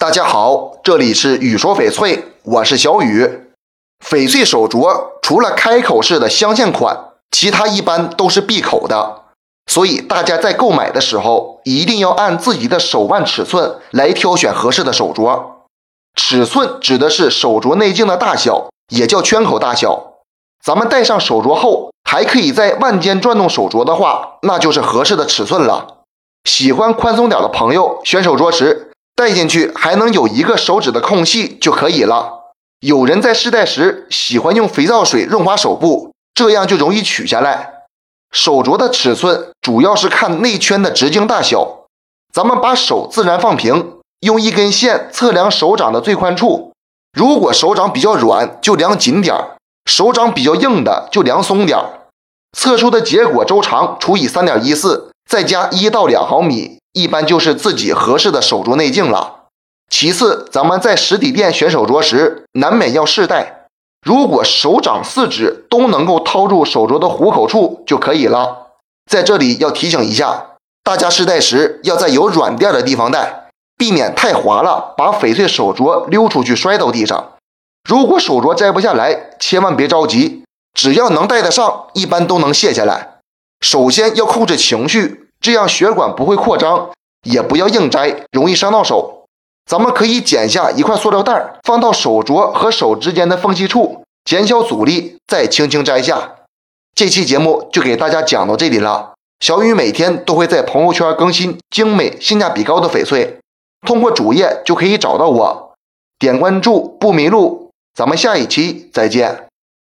大家好，这里是雨说翡翠，我是小雨。翡翠手镯除了开口式的镶嵌款，其他一般都是闭口的，所以大家在购买的时候一定要按自己的手腕尺寸来挑选合适的手镯。尺寸指的是手镯内径的大小，也叫圈口大小。咱们戴上手镯后，还可以在腕间转动手镯的话，那就是合适的尺寸了。喜欢宽松点的朋友，选手镯时戴进去还能有一个手指的空隙就可以了。有人在试戴时喜欢用肥皂水润滑手部，这样就容易取下来。手镯的尺寸主要是看内圈的直径大小。咱们把手自然放平，用一根线测量手掌的最宽处。如果手掌比较软，就量紧点儿；手掌比较硬的，就量松点儿。测出的结果周长除以三点一四，再加一到两毫米，一般就是自己合适的手镯内径了。其次，咱们在实体店选手镯时，难免要试戴。如果手掌四指都能够掏住手镯的虎口处就可以了。在这里要提醒一下，大家试戴时要在有软垫的地方戴，避免太滑了，把翡翠手镯溜出去摔到地上。如果手镯摘不下来，千万别着急，只要能戴得上，一般都能卸下来。首先要控制情绪，这样血管不会扩张，也不要硬摘，容易伤到手。咱们可以剪下一块塑料袋，放到手镯和手之间的缝隙处，减小阻力，再轻轻摘下。这期节目就给大家讲到这里了。小雨每天都会在朋友圈更新精美、性价比高的翡翠，通过主页就可以找到我，点关注不迷路。咱们下一期再见。